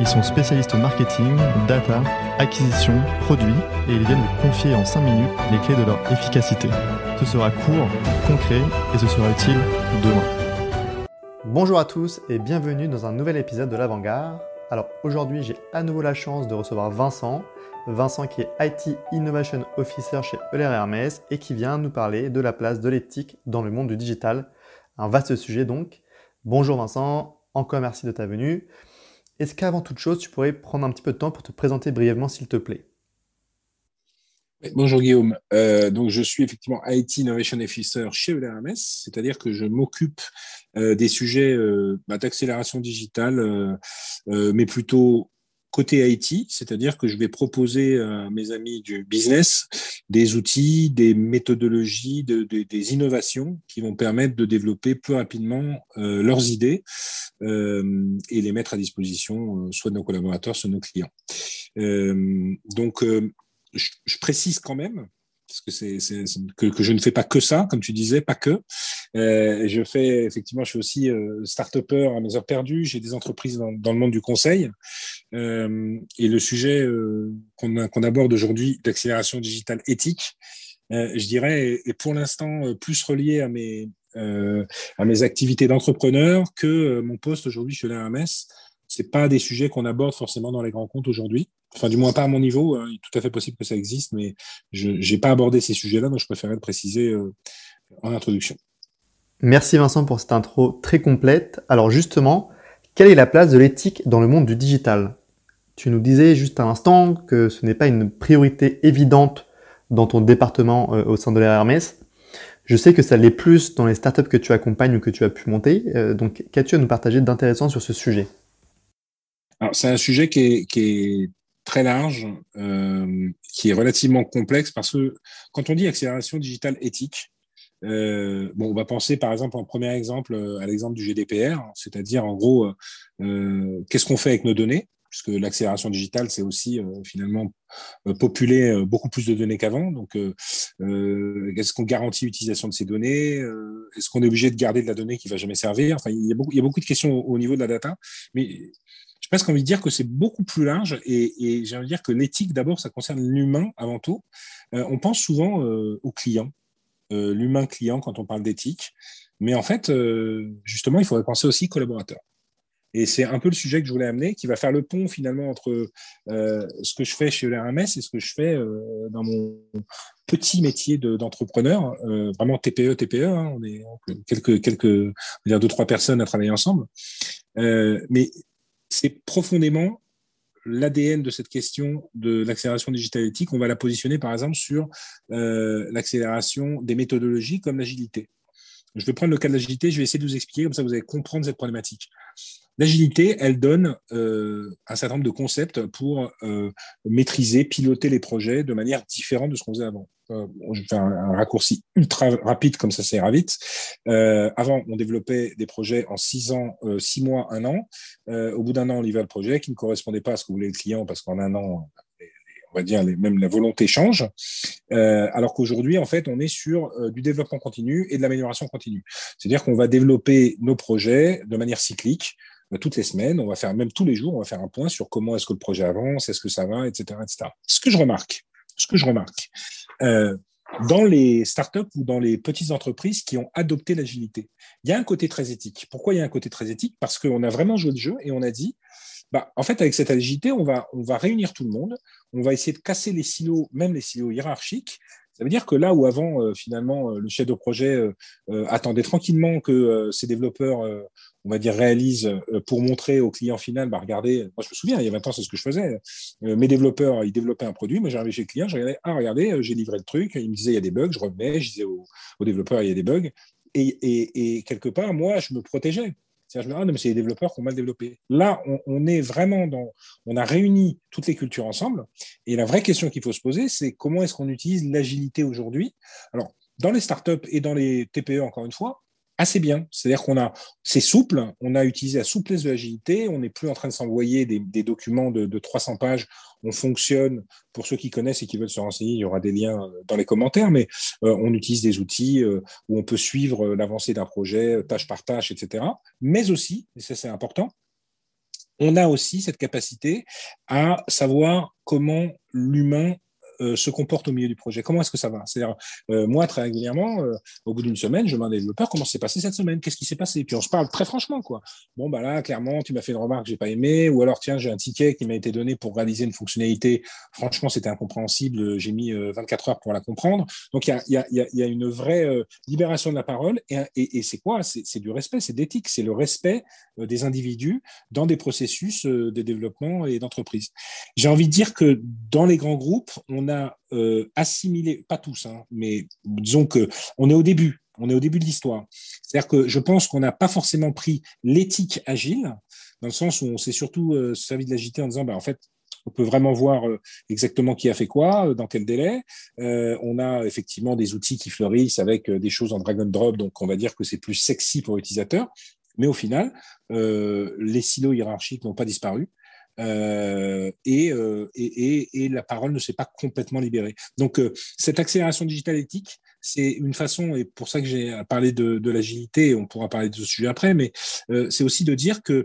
Ils sont spécialistes marketing, data, acquisition, produits et ils viennent vous confier en 5 minutes les clés de leur efficacité. Ce sera court, concret et ce sera utile demain. Bonjour à tous et bienvenue dans un nouvel épisode de l'Avant-Garde. Alors aujourd'hui j'ai à nouveau la chance de recevoir Vincent. Vincent qui est IT Innovation Officer chez Euler Hermès et qui vient nous parler de la place de l'éthique dans le monde du digital. Un vaste sujet donc. Bonjour Vincent, encore merci de ta venue. Est-ce qu'avant toute chose, tu pourrais prendre un petit peu de temps pour te présenter brièvement, s'il te plaît? Bonjour Guillaume. Euh, donc je suis effectivement IT Innovation Officer chez ELRMS, c'est-à-dire que je m'occupe euh, des sujets euh, bah, d'accélération digitale, mais plutôt côté IT, c'est-à-dire que je vais proposer à mes amis du business des outils, des méthodologies, des innovations qui vont permettre de développer plus rapidement euh, leurs idées euh, et les mettre à disposition euh, soit de nos collaborateurs, soit de nos clients. donc, je, précise quand même parce que je ne fais pas que ça, comme tu disais, pas que. Euh, je fais effectivement, je suis aussi euh, start-upper à mes heures perdues. J'ai des entreprises dans, le monde du conseil. Euh, et le sujet euh, qu'on aborde aujourd'hui d'accélération digitale éthique, je dirais, est, pour l'instant plus relié à mes activités d'entrepreneur que mon poste aujourd'hui chez l'AMS. C'est pas des sujets qu'on aborde forcément dans les grands comptes aujourd'hui enfin du moins pas à mon niveau, hein. il est tout à fait possible que ça existe, mais je n'ai pas abordé ces sujets-là, donc je préférais le préciser euh, en introduction. Merci Vincent pour cette intro très complète. Alors justement, quelle est la place de l'éthique dans le monde du digital? Tu nous disais juste à l'instant que ce n'est pas une priorité évidente dans ton département euh, au sein de l'RMS. Je sais que ça l'est plus dans les startups que tu accompagnes ou que tu as pu monter. Euh, donc, qu'as-tu à nous partager d'intéressant sur ce sujet? C'est un sujet qui est, très large, euh, qui est relativement complexe parce que quand on dit accélération digitale éthique, euh, on va penser par exemple en premier exemple à l'exemple du GDPR, c'est-à-dire en gros, euh, qu'est-ce qu'on fait avec nos données? Puisque l'accélération digitale, c'est aussi finalement populer beaucoup plus de données qu'avant. Donc, est-ce qu'on garantit l'utilisation de ces données Est-ce qu'on est obligé de garder de la donnée qui va jamais servir? Enfin, il y, a beaucoup, de questions au, au niveau de la data, mais j'ai presque envie de dire que c'est beaucoup plus large et, j'ai envie de dire que l'éthique, d'abord, ça concerne l'humain avant tout. Euh, on pense souvent euh, au client, euh, l'humain client quand on parle d'éthique, mais en fait, justement, il faudrait penser aussi collaborateur. Et c'est un peu le sujet que je voulais amener, qui va faire le pont finalement entre ce que je fais chez l'RMS et ce que je fais dans mon petit métier d'entrepreneur, vraiment TPE, TPE. Hein, on est quelques, quelques, on va dire deux trois personnes à travailler ensemble. mais c'est profondément l'ADN de cette question de l'accélération digitale éthique. On va la positionner par exemple sur euh, l'accélération des méthodologies comme l'agilité. Je vais prendre le cas de l'agilité, je vais essayer de vous expliquer, comme ça vous allez comprendre cette problématique. L'agilité, elle donne euh, un certain nombre de concepts pour euh, maîtriser, piloter les projets de manière différente de ce qu'on faisait avant. Euh, je vais faire un, raccourci ultra rapide, comme ça, ça ira vite. Euh, avant, on développait des projets en six ans, euh, six mois, un an. au bout d'un an, on livrait le projet qui ne correspondait pas à ce que voulait le client, parce qu'en un an, on va dire, même la volonté change. alors qu'aujourd'hui, en fait, on est sur du développement continu et de l'amélioration continue. C'est-à-dire qu'on va développer nos projets de manière cyclique toutes les semaines, on va faire même tous les jours, on va faire un point sur comment est-ce que le projet avance, est-ce que ça va, etc., etc. Ce que je remarque, ce que je remarque, euh, dans les startups ou dans les petites entreprises qui ont adopté l'agilité, il y a un côté très éthique. Pourquoi il y a un côté très éthique? Parce qu'on a vraiment joué le jeu et on a dit, bah, en fait, avec cette agilité, on va, on va réunir tout le monde, on va essayer de casser les silos, même les silos hiérarchiques, ça veut dire que là où avant, euh, finalement, euh, le chef de projet euh, attendait tranquillement que ses développeurs, on va dire, réalisent pour montrer au client final, bah, regardez, moi je me souviens, il y a 20 ans, c'est ce que je faisais. mes développeurs, ils développaient un produit, moi j'arrivais chez le client, je regardais, ah regardez, j'ai livré le truc, il me disait il y a des bugs, je revenais, je disais aux, développeurs il y a des bugs. Et, quelque part, moi, je me protégeais. C'est-à-dire, je me dis, ah, mais c'est les développeurs qui ont mal développé. Là, on, est vraiment dans. On a réuni toutes les cultures ensemble. Et la vraie question qu'il faut se poser, c'est comment est-ce qu'on utilise l'agilité aujourd'hui? Alors, dans les startups et dans les TPE, encore une fois, assez bien. C'est-à-dire qu'on a, c'est souple, on a utilisé la souplesse de l'agilité, on n'est plus en train de s'envoyer des, documents de, 300 pages, on fonctionne, pour ceux qui connaissent et qui veulent se renseigner, il y aura des liens dans les commentaires, mais euh, on utilise des outils euh, où on peut suivre l'avancée d'un projet, tâche par tâche, etc. Mais aussi, et ça c'est important, on a aussi cette capacité à savoir comment l'humain euh, se comporte au milieu du projet Comment est-ce que ça va? C'est-à-dire, euh, moi, très régulièrement, euh, au bout d'une semaine, je demande à développeur comment s'est passé cette semaine, qu'est-ce qui s'est passé? Puis on se parle très franchement, quoi. Bon, bah là, clairement, tu m'as fait une remarque que j'ai pas aimé, ou alors, tiens, j'ai un ticket qui m'a été donné pour réaliser une fonctionnalité. Franchement, c'était incompréhensible. J'ai mis 24 heures pour la comprendre. Donc, il y a, une vraie libération de la parole. Et, et, et c'est quoi? C'est du respect, c'est d'éthique, c'est le respect des individus dans des processus de développement et d'entreprise. J'ai envie de dire que dans les grands groupes, on on a euh, assimilé, pas tous, hein, mais disons que on est au début, on est au début de l'histoire. C'est-à-dire que je pense qu'on n'a pas forcément pris l'éthique agile, dans le sens où on s'est surtout euh, servi de l'agilité en disant, bah, en fait, on peut vraiment voir euh, exactement qui a fait quoi, dans quel délai. on a effectivement des outils qui fleurissent avec des choses en drag and drop, donc on va dire que c'est plus sexy pour l'utilisateur. Mais au final, les silos hiérarchiques n'ont pas disparu. Euh, euh, et, la parole ne s'est pas complètement libérée. Donc, euh, cette accélération digitale éthique, c'est une façon, et pour ça que j'ai parlé de, de l'agilité, on pourra parler de ce sujet après, mais c'est aussi de dire que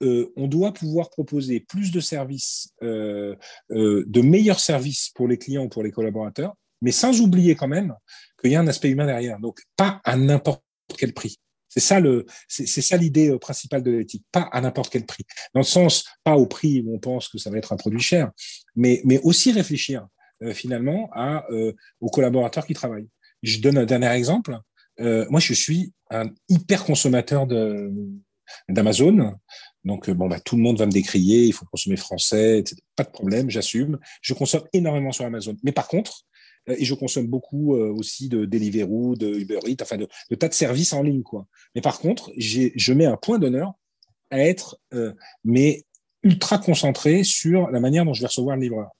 on doit pouvoir proposer plus de services, de meilleurs services pour les clients ou pour les collaborateurs, mais sans oublier quand même qu'il y a un aspect humain derrière. Donc, pas à n'importe quel prix. C'est ça le, c'est ça l'idée euh, principale de l'éthique, pas à n'importe quel prix. Dans le sens, pas au prix où on pense que ça va être un produit cher, mais, mais aussi réfléchir euh, finalement à, euh, aux collaborateurs qui travaillent. Je donne un dernier exemple. moi, je suis un hyper consommateur de, d'Amazon. Donc, bon, bah, tout le monde va me décrier, il faut consommer français, etc. pas de problème, j'assume. Je consomme énormément sur Amazon. Mais par contre, et je consomme beaucoup euh, aussi de Deliveroo, de Uber Eats, enfin de, tas de services en ligne. Quoi. Mais par contre, je mets un point d'honneur à être euh, mais ultra concentré sur la manière dont je vais recevoir le livreur.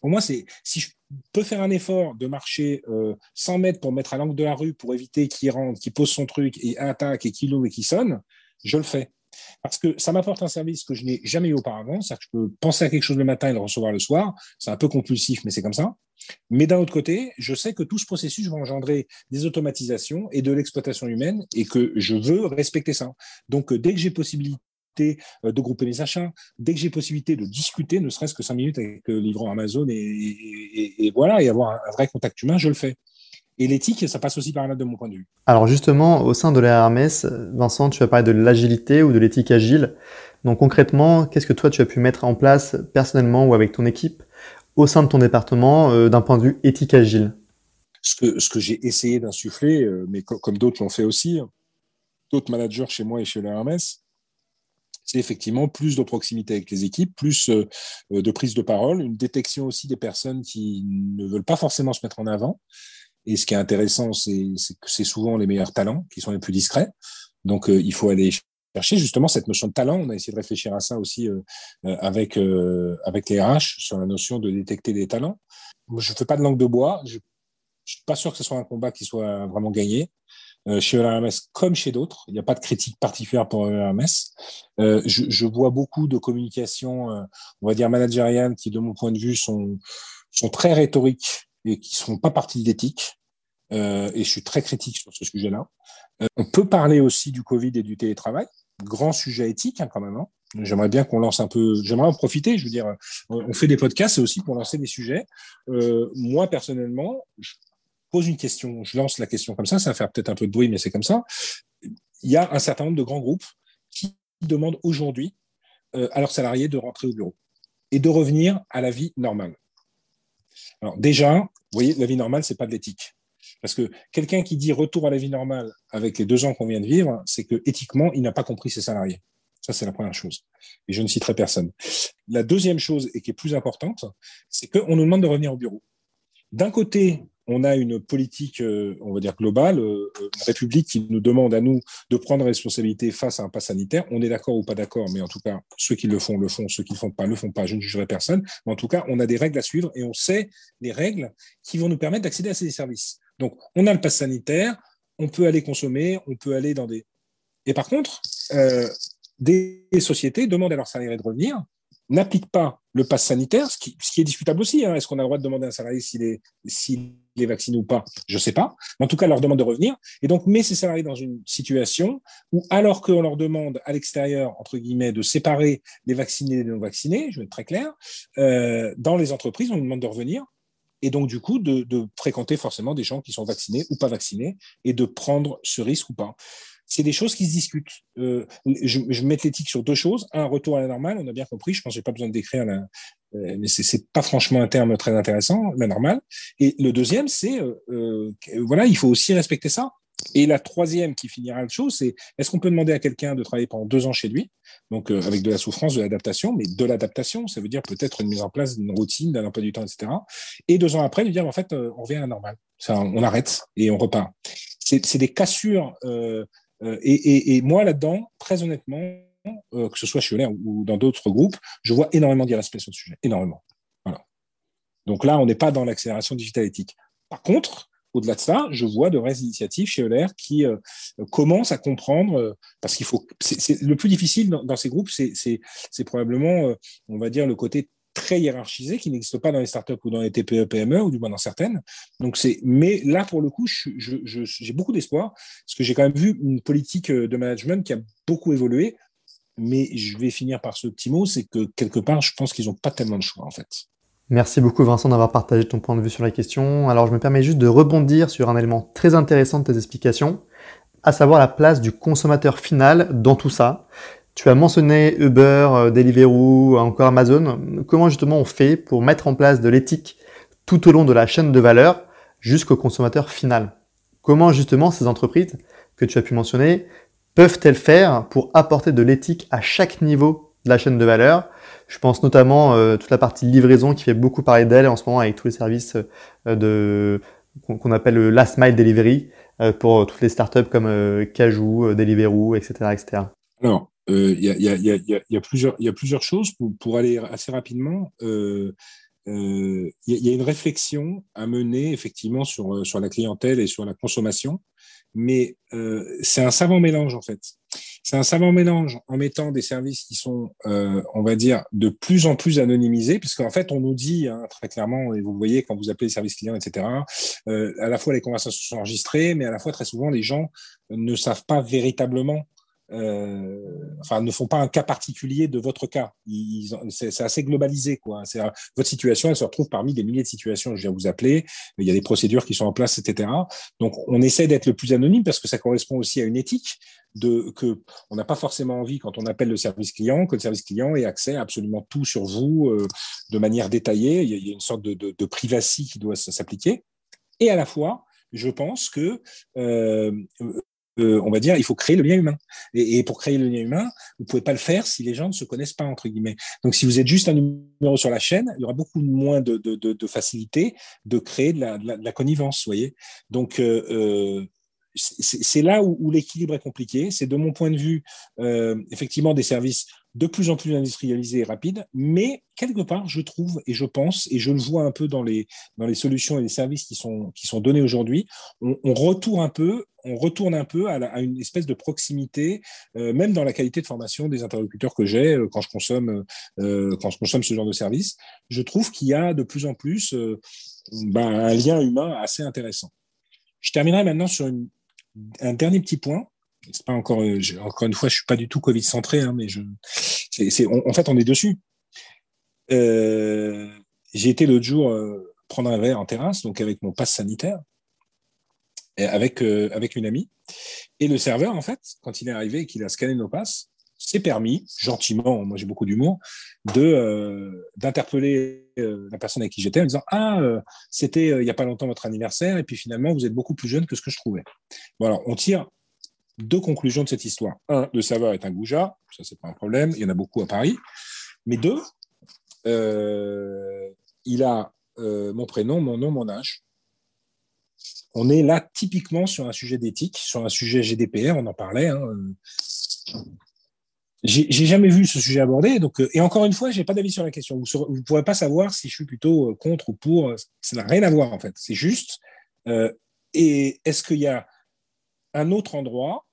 Pour moi, c'est si je peux faire un effort de marcher euh, 100 mètres pour mettre à l'angle de la rue pour éviter qu'il rentre, qu'il pose son truc et attaque et qu'il ouvre et qu'il sonne, je le fais. Parce que ça m'apporte un service que je n'ai jamais eu auparavant. C'est-à-dire que je peux penser à quelque chose le matin et le recevoir le soir. C'est un peu compulsif, mais c'est comme ça. Mais d'un autre côté, je sais que tout ce processus va engendrer des automatisations et de l'exploitation humaine et que je veux respecter ça. Donc, dès que j'ai possibilité euh, de grouper les achats, dès que j'ai possibilité de discuter, ne serait-ce que cinq minutes avec le livrant Amazon et, voilà, et avoir un vrai contact humain, je le fais. Et l'éthique, ça passe aussi par là de mon point de vue. Alors justement, au sein de la RMS, Vincent, tu as parlé de l'agilité ou de l'éthique agile. Donc concrètement, qu'est-ce que toi tu as pu mettre en place personnellement ou avec ton équipe au sein de ton département euh, d'un point de vue éthique agile? Ce que, ce que j'ai essayé d'insuffler, euh, mais comme d'autres l'ont fait aussi, d'autres managers chez moi et chez la RMS, c'est effectivement plus de proximité avec les équipes, plus euh, de prise de parole, une détection aussi des personnes qui ne veulent pas forcément se mettre en avant, et ce qui est intéressant, c'est que c'est souvent les meilleurs talents qui sont les plus discrets. Donc, euh, il faut aller chercher justement cette notion de talent. On a essayé de réfléchir à ça aussi euh, euh, avec, avec les RH sur la notion de détecter des talents. je ne fais pas de langue de bois. Je ne suis pas sûr que ce soit un combat qui soit vraiment gagné. chez l'AMS comme chez d'autres, il n'y a pas de critique particulière pour l'AMS. je, je, vois beaucoup de communications, on va dire managériales, qui, de mon point de vue, sont, sont très rhétoriques et qui ne sont pas partie. Euh, et je suis très critique sur ce sujet-là. Euh, on peut parler aussi du Covid et du télétravail, grand sujet éthique hein, quand même. Hein. J'aimerais bien qu'on lance un peu, j'aimerais en profiter, je veux dire, on fait des podcasts, c'est aussi pour lancer des sujets. Euh, moi, personnellement, je pose une question, je lance la question comme ça, ça va faire peut-être un peu de bruit, mais c'est comme ça. Il y a un certain nombre de grands groupes qui demandent aujourd'hui euh, à leurs salariés de rentrer au bureau et de revenir à la vie normale. Alors déjà, vous voyez, la vie normale, c'est pas de l'éthique. Parce que quelqu'un qui dit retour à la vie normale avec les deux ans qu'on vient de vivre, c'est que éthiquement, il n'a pas compris ses salariés. Ça, c'est la première chose. Et je ne citerai personne. La deuxième chose, et qui est plus importante, c'est qu'on nous demande de revenir au bureau. D'un côté, on a une politique, euh, on va dire globale, euh, une République qui nous demande à nous de prendre responsabilité face à un pas sanitaire. On est d'accord ou pas d'accord, mais en tout cas, ceux qui le font, le font, ceux qui ne le font pas, le font pas. Je ne jugerai personne. Mais en tout cas, on a des règles à suivre et on sait les règles qui vont nous permettre d'accéder à ces services. Donc, on a le pass sanitaire, on peut aller consommer, on peut aller dans des. Et par contre, euh, des sociétés demandent à leurs salariés de revenir, n'appliquent pas le pass sanitaire, ce qui, est discutable aussi. Hein. Est-ce qu'on a le droit de demander à un salarié s'il est, vacciné ou pas? Je ne sais pas. En tout cas, leur demande de revenir. Et donc, met ces salariés dans une situation où, alors qu'on leur demande à l'extérieur, entre guillemets, de séparer les vaccinés et les non-vaccinés, je vais être très clair, euh, dans les entreprises, on demande de revenir. Et donc, du coup, de fréquenter forcément des gens qui sont vaccinés ou pas vaccinés et de prendre ce risque ou pas c'est des choses qui se discutent. Euh, je, je mets l'éthique sur deux choses. Un, retour à la normale, on a bien compris, je pense que j'ai pas besoin décrire, la, euh, mais c'est pas franchement un terme très intéressant, la normale. Et le deuxième, c'est, euh, euh, voilà, il faut aussi respecter ça. Et la troisième qui finira le chose, c'est est-ce qu'on peut demander à quelqu'un de travailler pendant deux ans chez lui, donc euh, avec de la souffrance, de l'adaptation, mais de l'adaptation, ça veut dire peut-être une mise en place d'une routine, d'un emploi du temps, etc. Et deux ans après, lui dire en fait, on revient à la normale, ça, on arrête et on repart. C'est des cassures euh, euh, et, moi, là-dedans, très honnêtement, euh, que ce soit chez Euler ou dans d'autres groupes, je vois énormément d'irrespect sur ce sujet. Énormément. Donc là, on n'est pas dans l'accélération digitale éthique. Par contre, au-delà de ça, je vois de vraies initiatives chez Euler qui euh, commencent à comprendre, parce qu'il faut. C'est le plus difficile dans ces groupes, c'est probablement, on va dire, le côté très hiérarchisé qui n'existe pas dans les startups ou dans les TPE, PME, ou du moins dans certaines. Donc mais là, pour le coup, j'ai beaucoup d'espoir, parce que j'ai quand même vu une politique de management qui a beaucoup évolué. Mais je vais finir par ce petit mot, c'est que quelque part, je pense qu'ils n'ont pas tellement de choix, en fait. Merci beaucoup Vincent d'avoir partagé ton point de vue sur la question. Alors je me permets juste de rebondir sur un élément très intéressant de tes explications, à savoir la place du consommateur final dans tout ça. Tu as mentionné Uber, euh, Deliveroo, encore Amazon. Comment justement on fait pour mettre en place de l'éthique tout au long de la chaîne de valeur jusqu'au consommateur final? Comment justement ces entreprises que tu as pu mentionner peuvent-elles faire pour apporter de l'éthique à chaque niveau de la chaîne de valeur? Je pense notamment euh, toute la partie livraison qui fait beaucoup parler d'elle en ce moment avec tous les services euh, de qu'on appelle le last mile delivery pour toutes les startups comme Cajou, Deliveroo, etc., etc. Alors, il y, a, plusieurs, choses pour, aller assez rapidement. Euh, euh, il y, a une réflexion à mener effectivement sur, la clientèle et sur la consommation, mais euh, c'est un savant mélange en fait. C'est un savant mélange en mettant des services qui sont, on va dire, de plus en plus anonymisés, puisqu'en fait, on nous dit hein, très clairement, et vous voyez quand vous appelez les services clients, etc., à la fois les conversations sont enregistrées, mais à la fois très souvent les gens ne savent pas véritablement euh, enfin, ne font pas un cas particulier de votre cas. C'est assez globalisé, quoi. Votre situation, elle se retrouve parmi des milliers de situations. Je viens vous appeler, il y a des procédures qui sont en place, etc. Donc, on essaie d'être le plus anonyme parce que ça correspond aussi à une éthique de que on n'a pas forcément envie quand on appelle le service client que le service client ait accès à absolument tout sur vous euh, de manière détaillée. Il y, a, une sorte de, de, de privacy qui doit s'appliquer. Et à la fois, je pense que euh, on va dire, il faut créer le lien humain. Et, pour créer le lien humain, vous pouvez pas le faire si les gens ne se connaissent pas entre guillemets. Donc, si vous êtes juste un numéro sur la chaîne, il y aura beaucoup moins de, facilité de créer de la, connivence, voyez. Donc, euh, euh, c'est là où, l'équilibre est compliqué. C'est de mon point de vue, euh, effectivement, des services de plus en plus industrialisés et rapides, mais quelque part, je trouve et je pense, et je le vois un peu dans les, dans les solutions et les services qui sont, qui sont donnés aujourd'hui, on, retourne un peu, on retourne un peu à, une espèce de proximité, euh, même dans la qualité de formation des interlocuteurs que j'ai euh, quand je consomme, quand je consomme ce genre de service. Je trouve qu'il y a de plus en plus ben, un lien humain assez intéressant. Je terminerai maintenant sur une, un dernier petit point. C'est pas encore, euh, encore une fois, je suis pas du tout Covid centré, hein, mais c'est, en fait, on est dessus. Euh, j'ai été l'autre jour euh, prendre un verre en terrasse, donc avec mon passe sanitaire, avec avec une amie. Et le serveur, en fait, quand il est arrivé et qu'il a scanné nos passes, s'est permis, gentiment, moi j'ai beaucoup d'humour, euh, d'interpeller euh, la personne avec qui j'étais en disant ah euh, c'était il y a pas longtemps votre anniversaire et puis finalement vous êtes beaucoup plus jeune que ce que je trouvais. Voilà, on tire deux conclusions de cette histoire. Un, le serveur est un goujat, ça c'est pas un problème, il y en a beaucoup à Paris. Mais deux, il a mon prénom, mon nom, mon âge. On est là typiquement sur un sujet d'éthique, sur un sujet GDPR, on en parlait. Hein, j'ai jamais vu ce sujet abordé, donc euh, et encore une fois, j'ai pas d'avis sur la question. Vous ne pourrez pas savoir si je suis plutôt euh, contre ou pour. Ça n'a rien à voir en fait. C'est juste, euh, et est-ce qu'il y a un autre endroit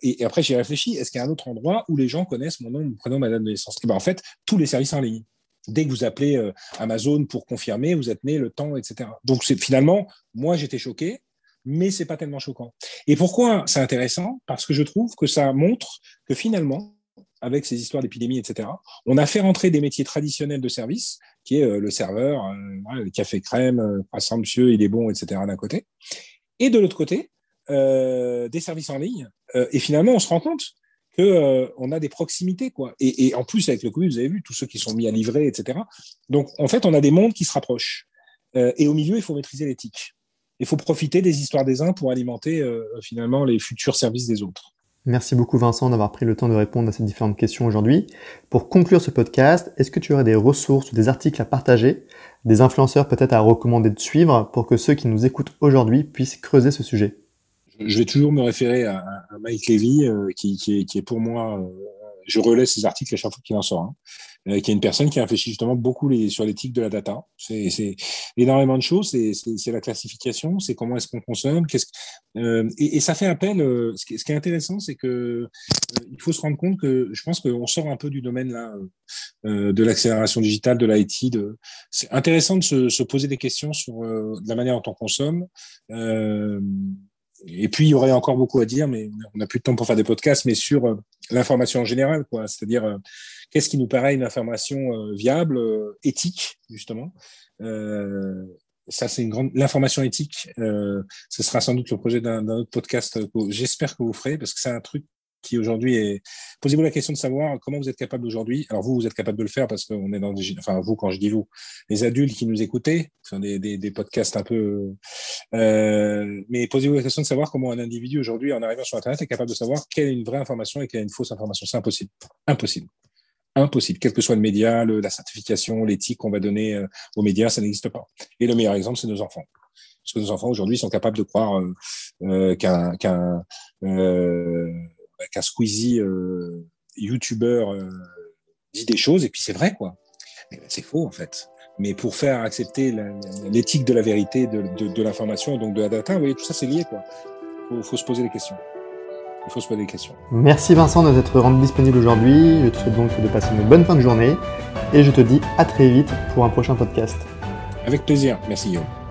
et, après, j'ai réfléchi, est-ce qu'il y a un autre endroit où les gens connaissent mon nom, mon prénom, ma date de naissance? Ben, En fait, tous les services en ligne. Dès que vous appelez Amazon pour confirmer, vous êtes né, le temps, etc. Donc, finalement, moi, j'étais choqué mais c'est pas tellement choquant. Et pourquoi c'est intéressant? Parce que je trouve que ça montre que finalement, avec ces histoires d'épidémie, etc., on a fait rentrer des métiers traditionnels de service, qui est euh, le serveur, euh, le café crème, euh, monsieur, il est bon, etc., d'un côté. Et de l'autre côté, euh, des services en ligne. et finalement, on se rend compte que on a des proximités, quoi. Et, et, en plus, avec le Covid, vous avez vu tous ceux qui sont mis à livrer, etc. Donc, en fait, on a des mondes qui se rapprochent. et au milieu, il faut maîtriser l'éthique il faut profiter des histoires des uns pour alimenter euh, finalement les futurs services des autres. Merci beaucoup Vincent d'avoir pris le temps de répondre à ces différentes questions aujourd'hui. Pour conclure ce podcast, est-ce que tu aurais des ressources ou des articles à partager, des influenceurs peut-être à recommander de suivre pour que ceux qui nous écoutent aujourd'hui puissent creuser ce sujet? Je vais toujours me référer à, Mike Levy, euh, qui, est, pour moi, euh, je relais ses articles à chaque fois qu'il en sort. Hein. Euh, qui est une personne qui réfléchit justement beaucoup les, sur l'éthique de la data. C'est énormément de choses. C'est la classification, c'est comment est-ce qu'on consomme. Qu'est-ce euh, et, et, ça fait appel. Euh, ce, qui, ce, qui, est intéressant, c'est que euh, faut se rendre compte que je pense qu'on sort un peu du domaine là de l'accélération digitale, de l'IT. C'est intéressant de se, se, poser des questions sur la manière dont on consomme. Et puis il y aurait encore beaucoup à dire, mais on n'a plus de temps pour faire des podcasts, mais sur l'information en général, quoi. C'est-à-dire Qu'est-ce qui nous paraît une information euh, viable, euh, éthique, justement euh, ça, c'est une grande. L'information éthique, ce sera sans doute le projet d'un autre podcast que j'espère que vous ferez, parce que c'est un truc qui aujourd'hui est. Posez-vous la question de savoir comment vous êtes capable aujourd'hui. Alors vous, vous êtes capable de le faire parce qu'on est dans des. Enfin vous, quand je dis vous, les adultes qui nous écoutez, des, podcasts un peu. Euh, mais posez-vous la question de savoir comment un individu aujourd'hui, en arrivant sur Internet, est capable de savoir quelle est une vraie information et quelle est une fausse information. C'est impossible. Impossible impossible. Quel que soit le média, la certification, l'éthique qu'on va donner euh, aux médias, ça n'existe pas. Et le meilleur exemple, c'est nos enfants. Parce que nos enfants aujourd'hui sont capables de croire euh, qu'un qu'un Squeezie euh, YouTuber dit des choses et puis c'est vrai quoi. C'est faux en fait. Mais pour faire accepter l'éthique de la vérité, de, de, de l'information donc de la data, vous voyez, tout ça c'est lié quoi. Faut, faut se poser des questions il faut se poser des questions. Merci Vincent de t'être rendu disponible aujourd'hui. Je te souhaite donc de passer une bonne fin de journée et je te dis à très vite pour un prochain podcast. Avec plaisir. Merci Guillaume.